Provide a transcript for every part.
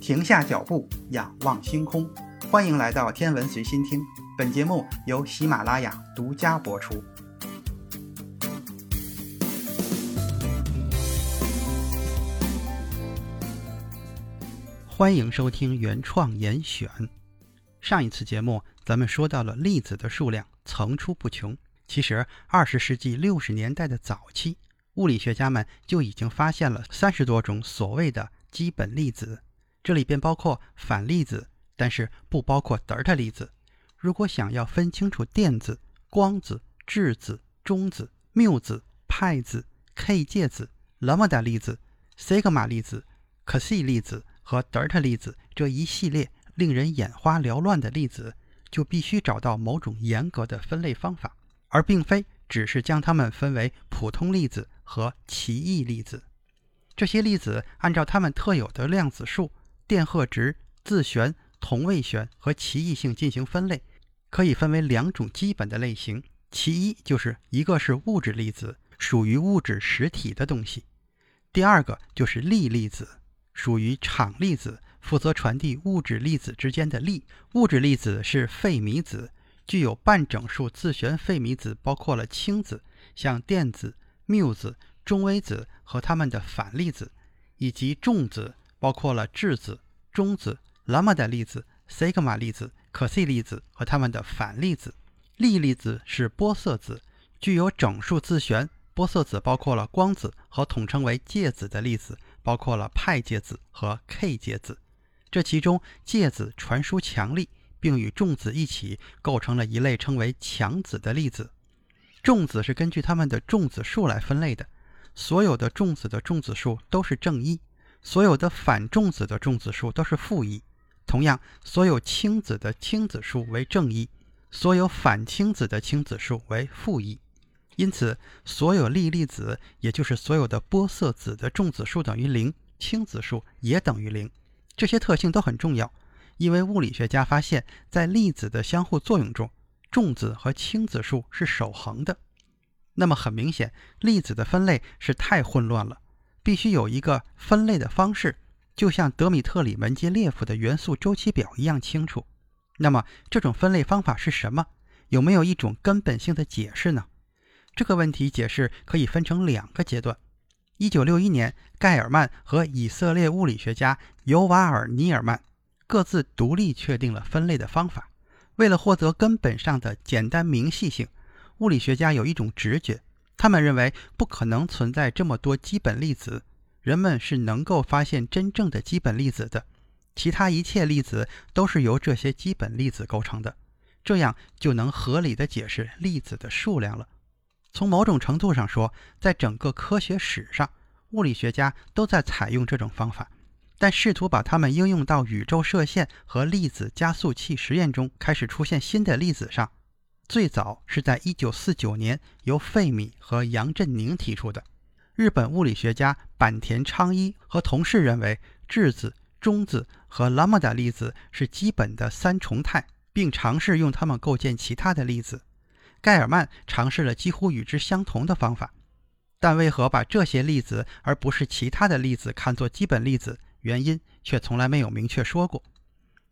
停下脚步，仰望星空。欢迎来到天文随心听，本节目由喜马拉雅独家播出。欢迎收听原创严选。上一次节目咱们说到了粒子的数量层出不穷，其实二十世纪六十年代的早期，物理学家们就已经发现了三十多种所谓的基本粒子。这里边包括反粒子，但是不包括德尔塔粒子。如果想要分清楚电子、光子、质子、中子、缪子、派子、K 介子、拉姆达粒子、西格玛粒子、可西粒子和德尔塔粒子这一系列令人眼花缭乱的粒子，就必须找到某种严格的分类方法，而并非只是将它们分为普通粒子和奇异粒子。这些粒子按照它们特有的量子数。电荷值、自旋、同位旋和奇异性进行分类，可以分为两种基本的类型。其一就是一个是物质粒子，属于物质实体的东西；第二个就是力粒子，属于场粒子，负责传递物质粒子之间的力。物质粒子是费米子，具有半整数自旋费米子，包括了氢子、像电子、缪子、中微子和它们的反粒子，以及重子。包括了质子、中子、拉姆达粒子、西格玛粒子、可西粒子和它们的反粒子。力粒子是玻色子，具有整数自旋。玻色子包括了光子和统称为介子的粒子，包括了派介子和 K 介子。这其中，介子传输强力，并与重子一起构成了一类称为强子的粒子。重子是根据它们的重子数来分类的，所有的重子的重子数都是正一。所有的反重子的重子数都是负一，同样，所有氢子的氢子数为正一，所有反氢子的氢子数为负一。因此，所有粒粒子，也就是所有的玻色子的重子数等于零，氢子数也等于零。这些特性都很重要，因为物理学家发现，在粒子的相互作用中，重子和氢子数是守恒的。那么，很明显，粒子的分类是太混乱了。必须有一个分类的方式，就像德米特里门捷列夫的元素周期表一样清楚。那么，这种分类方法是什么？有没有一种根本性的解释呢？这个问题解释可以分成两个阶段。一九六一年，盖尔曼和以色列物理学家尤瓦尔·尼尔曼各自独立确定了分类的方法。为了获得根本上的简单明细性，物理学家有一种直觉。他们认为不可能存在这么多基本粒子，人们是能够发现真正的基本粒子的，其他一切粒子都是由这些基本粒子构成的，这样就能合理的解释粒子的数量了。从某种程度上说，在整个科学史上，物理学家都在采用这种方法，但试图把它们应用到宇宙射线和粒子加速器实验中开始出现新的粒子上。最早是在1949年由费米和杨振宁提出的。日本物理学家坂田昌一和同事认为，质子、中子和拉姆达粒子是基本的三重态，并尝试用它们构建其他的粒子。盖尔曼尝试了几乎与之相同的方法，但为何把这些粒子而不是其他的粒子看作基本粒子，原因却从来没有明确说过。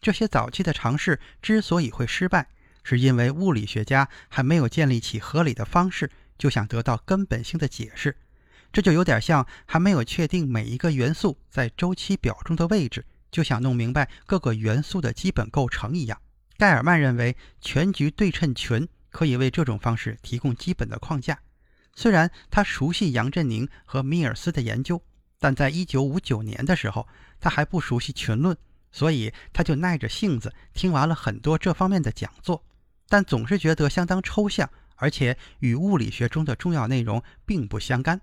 这些早期的尝试之所以会失败，是因为物理学家还没有建立起合理的方式，就想得到根本性的解释，这就有点像还没有确定每一个元素在周期表中的位置，就想弄明白各个元素的基本构成一样。盖尔曼认为全局对称群可以为这种方式提供基本的框架。虽然他熟悉杨振宁和米尔斯的研究，但在1959年的时候，他还不熟悉群论，所以他就耐着性子听完了很多这方面的讲座。但总是觉得相当抽象，而且与物理学中的重要内容并不相干。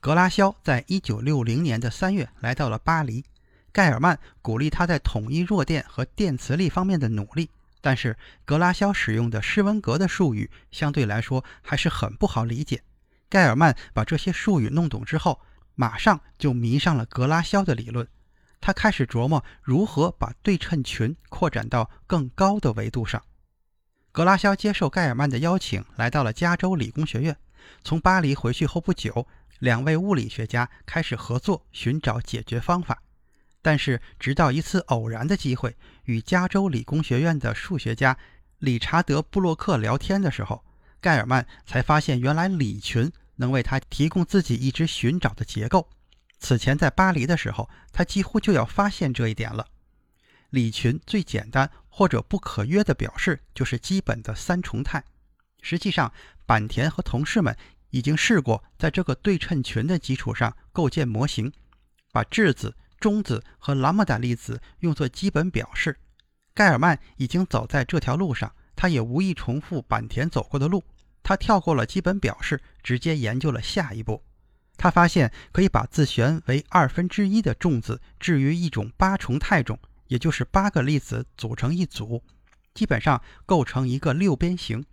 格拉肖在一九六零年的三月来到了巴黎，盖尔曼鼓励他在统一弱电和电磁力方面的努力，但是格拉肖使用的施温格的术语相对来说还是很不好理解。盖尔曼把这些术语弄懂之后，马上就迷上了格拉肖的理论，他开始琢磨如何把对称群扩展到更高的维度上。格拉肖接受盖尔曼的邀请，来到了加州理工学院。从巴黎回去后不久，两位物理学家开始合作，寻找解决方法。但是直到一次偶然的机会，与加州理工学院的数学家理查德·布洛克聊天的时候，盖尔曼才发现，原来李群能为他提供自己一直寻找的结构。此前在巴黎的时候，他几乎就要发现这一点了。李群最简单或者不可约的表示就是基本的三重态。实际上，坂田和同事们已经试过在这个对称群的基础上构建模型，把质子、中子和拉姆达粒子用作基本表示。盖尔曼已经走在这条路上，他也无意重复坂田走过的路。他跳过了基本表示，直接研究了下一步。他发现可以把自旋为二分之一的重子置于一种八重态中，也就是八个粒子组成一组，基本上构成一个六边形。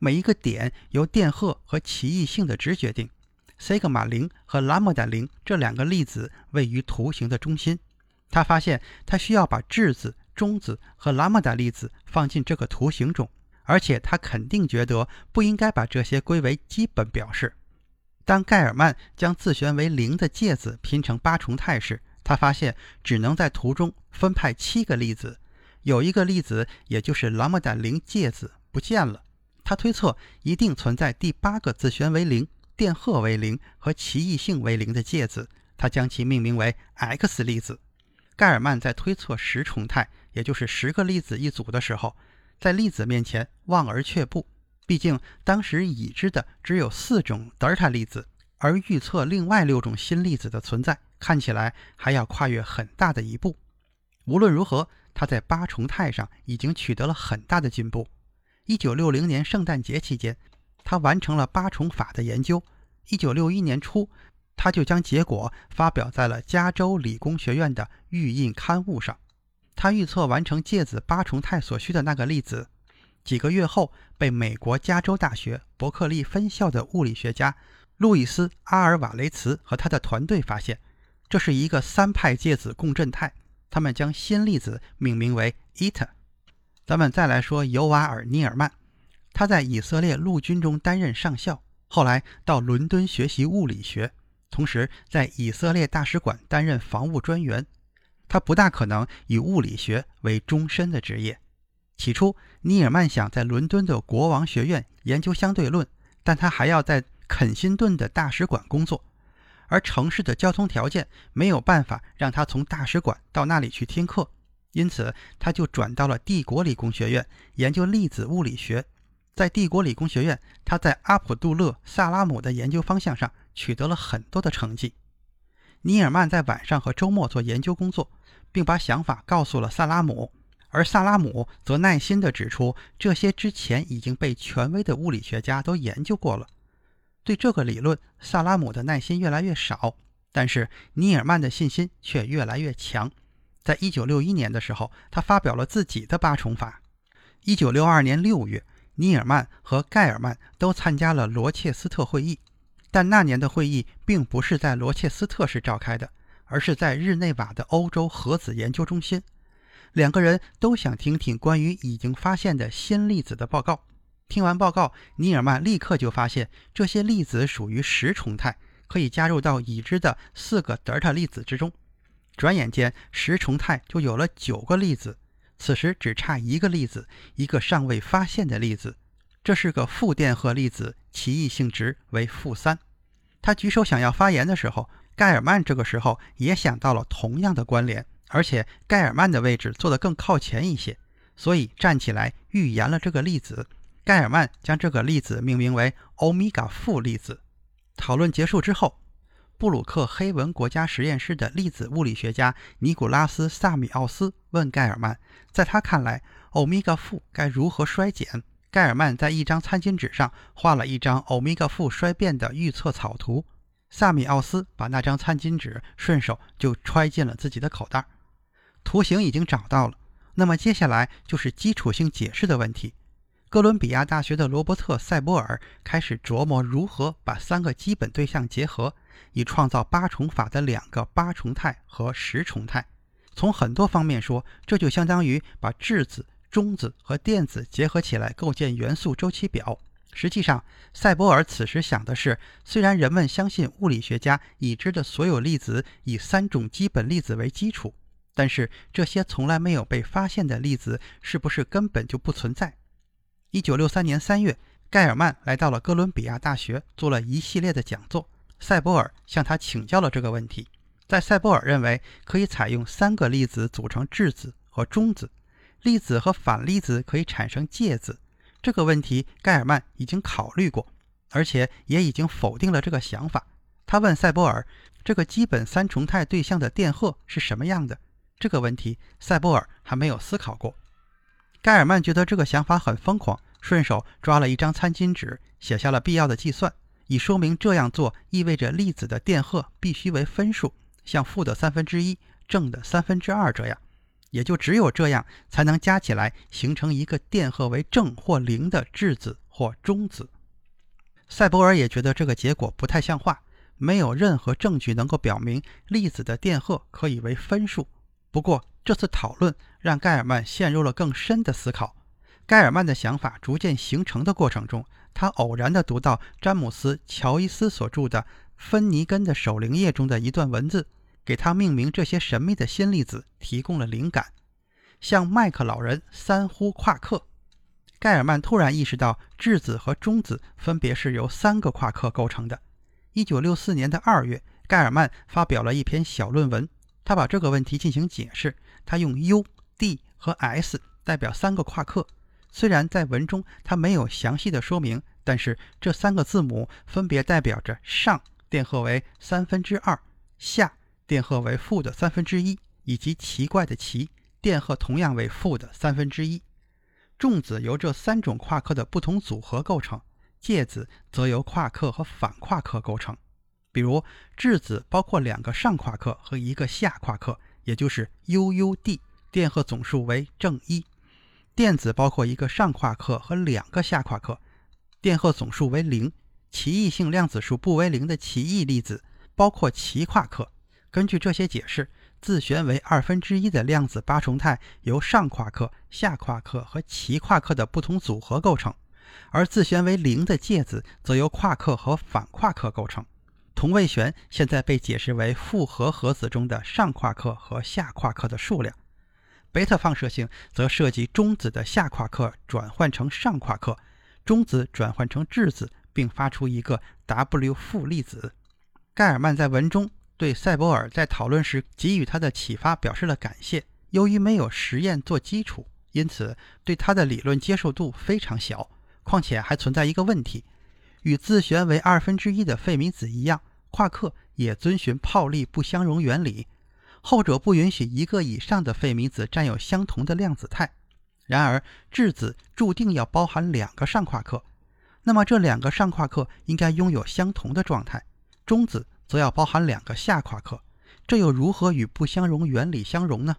每一个点由电荷和奇异性的值决定。西格玛零和拉姆达零这两个粒子位于图形的中心。他发现他需要把质子、中子和拉姆达粒子放进这个图形中，而且他肯定觉得不应该把这些归为基本表示。当盖尔曼将自旋为零的介子拼成八重态时，他发现只能在图中分派七个粒子，有一个粒子，也就是拉姆达零介子不见了。他推测一定存在第八个自旋为零、电荷为零和奇异性为零的介子，他将其命名为 X 粒子。盖尔曼在推测十重态，也就是十个粒子一组的时候，在粒子面前望而却步。毕竟当时已知的只有四种德尔塔粒子，而预测另外六种新粒子的存在，看起来还要跨越很大的一步。无论如何，他在八重态上已经取得了很大的进步。一九六零年圣诞节期间，他完成了八重法的研究。一九六一年初，他就将结果发表在了加州理工学院的预印刊物上。他预测完成介子八重态所需的那个粒子。几个月后，被美国加州大学伯克利分校的物理学家路易斯·阿尔瓦雷茨和他的团队发现，这是一个三派介子共振态。他们将新粒子命名为 eta。咱们再来说尤瓦尔·尼尔曼，他在以色列陆军中担任上校，后来到伦敦学习物理学，同时在以色列大使馆担任防务专员。他不大可能以物理学为终身的职业。起初，尼尔曼想在伦敦的国王学院研究相对论，但他还要在肯辛顿的大使馆工作，而城市的交通条件没有办法让他从大使馆到那里去听课，因此他就转到了帝国理工学院研究粒子物理学。在帝国理工学院，他在阿卜杜勒·萨拉姆的研究方向上取得了很多的成绩。尼尔曼在晚上和周末做研究工作，并把想法告诉了萨拉姆。而萨拉姆则耐心地指出，这些之前已经被权威的物理学家都研究过了。对这个理论，萨拉姆的耐心越来越少，但是尼尔曼的信心却越来越强。在一九六一年的时候，他发表了自己的八重法。一九六二年六月，尼尔曼和盖尔曼都参加了罗切斯特会议，但那年的会议并不是在罗切斯特市召开的，而是在日内瓦的欧洲核子研究中心。两个人都想听听关于已经发现的新粒子的报告。听完报告，尼尔曼立刻就发现这些粒子属于十重态，可以加入到已知的四个德尔塔粒子之中。转眼间，十重态就有了九个粒子。此时只差一个粒子，一个尚未发现的粒子。这是个负电荷粒子，奇异性值为负三。他举手想要发言的时候，盖尔曼这个时候也想到了同样的关联。而且盖尔曼的位置坐得更靠前一些，所以站起来预言了这个粒子。盖尔曼将这个粒子命名为欧米伽负粒子。讨论结束之后，布鲁克黑文国家实验室的粒子物理学家尼古拉斯·萨米奥斯问盖尔曼，在他看来，欧米伽负该如何衰减？盖尔曼在一张餐巾纸上画了一张欧米伽负衰变的预测草图。萨米奥斯把那张餐巾纸顺手就揣进了自己的口袋。图形已经找到了，那么接下来就是基础性解释的问题。哥伦比亚大学的罗伯特·塞波尔开始琢磨如何把三个基本对象结合，以创造八重法的两个八重态和十重态。从很多方面说，这就相当于把质子、中子和电子结合起来构建元素周期表。实际上，塞波尔此时想的是：虽然人们相信物理学家已知的所有粒子以三种基本粒子为基础。但是这些从来没有被发现的粒子是不是根本就不存在？一九六三年三月，盖尔曼来到了哥伦比亚大学，做了一系列的讲座。塞博尔向他请教了这个问题。在塞博尔认为，可以采用三个粒子组成质子和中子，粒子和反粒子可以产生介子。这个问题，盖尔曼已经考虑过，而且也已经否定了这个想法。他问塞博尔：“这个基本三重态对象的电荷是什么样的？”这个问题，塞博尔还没有思考过。盖尔曼觉得这个想法很疯狂，顺手抓了一张餐巾纸，写下了必要的计算，以说明这样做意味着粒子的电荷必须为分数，像负的三分之一、正的三分之二这样，也就只有这样才能加起来形成一个电荷为正或零的质子或中子。塞博尔也觉得这个结果不太像话，没有任何证据能够表明粒子的电荷可以为分数。不过，这次讨论让盖尔曼陷入了更深的思考。盖尔曼的想法逐渐形成的过程中，他偶然地读到詹姆斯·乔伊斯所著的《芬尼根的守灵夜》中的一段文字，给他命名这些神秘的新粒子提供了灵感。向麦克老人三呼夸克。盖尔曼突然意识到，质子和中子分别是由三个夸克构成的。1964年的2月，盖尔曼发表了一篇小论文。他把这个问题进行解释，他用 U、D 和 S 代表三个夸克。虽然在文中他没有详细的说明，但是这三个字母分别代表着上电荷为三分之二，下电荷为负的三分之一，以及奇怪的奇电荷同样为负的三分之一。重子由这三种夸克的不同组合构成，介子则由夸克和反夸克构成。比如，质子包括两个上夸克和一个下夸克，也就是 UUD，电荷总数为正一；电子包括一个上夸克和两个下夸克，电荷总数为零。奇异性量子数不为零的奇异粒子包括奇夸克。根据这些解释，自旋为二分之一的量子八重态由上夸克、下夸克和奇夸克的不同组合构成，而自旋为零的介子则由夸克和反夸克构成。同位旋现在被解释为复合核子中的上夸克和下夸克的数量。贝塔放射性则涉及中子的下夸克转换成上夸克，中子转换成质子，并发出一个 W 负粒子。盖尔曼在文中对塞博尔在讨论时给予他的启发表示了感谢。由于没有实验做基础，因此对他的理论接受度非常小。况且还存在一个问题。与自旋为二分之一的费米子一样，夸克也遵循泡利不相容原理，后者不允许一个以上的费米子占有相同的量子态。然而，质子注定要包含两个上夸克，那么这两个上夸克应该拥有相同的状态；中子则要包含两个下夸克，这又如何与不相容原理相容呢？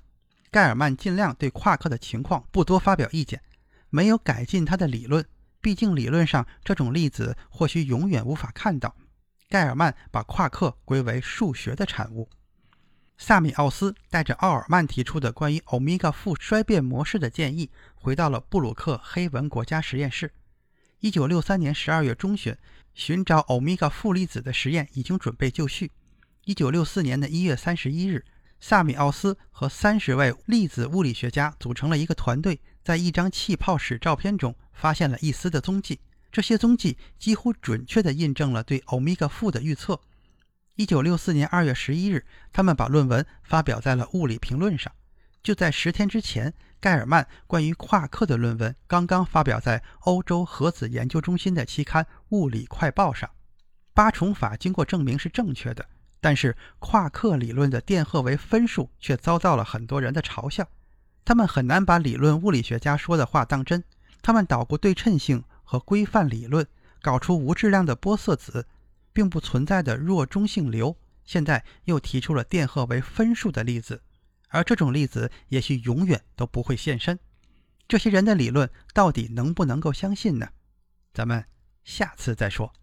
盖尔曼尽量对夸克的情况不多发表意见，没有改进他的理论。毕竟，理论上这种粒子或许永远无法看到。盖尔曼把夸克归为数学的产物。萨米奥斯带着奥尔曼提出的关于欧米伽负衰变模式的建议，回到了布鲁克黑文国家实验室。1963年12月中旬，寻找欧米伽负粒子的实验已经准备就绪。1964年的一月31日，萨米奥斯和三十位粒子物理学家组成了一个团队，在一张气泡史照片中。发现了一丝的踪迹，这些踪迹几乎准确地印证了对欧米伽负的预测。一九六四年二月十一日，他们把论文发表在了《物理评论》上。就在十天之前，盖尔曼关于夸克的论文刚刚发表在欧洲核子研究中心的期刊《物理快报》上。八重法经过证明是正确的，但是夸克理论的电荷为分数却遭到了很多人的嘲笑。他们很难把理论物理学家说的话当真。他们捣鼓对称性和规范理论，搞出无质量的玻色子，并不存在的弱中性流。现在又提出了电荷为分数的粒子，而这种粒子也许永远都不会现身。这些人的理论到底能不能够相信呢？咱们下次再说。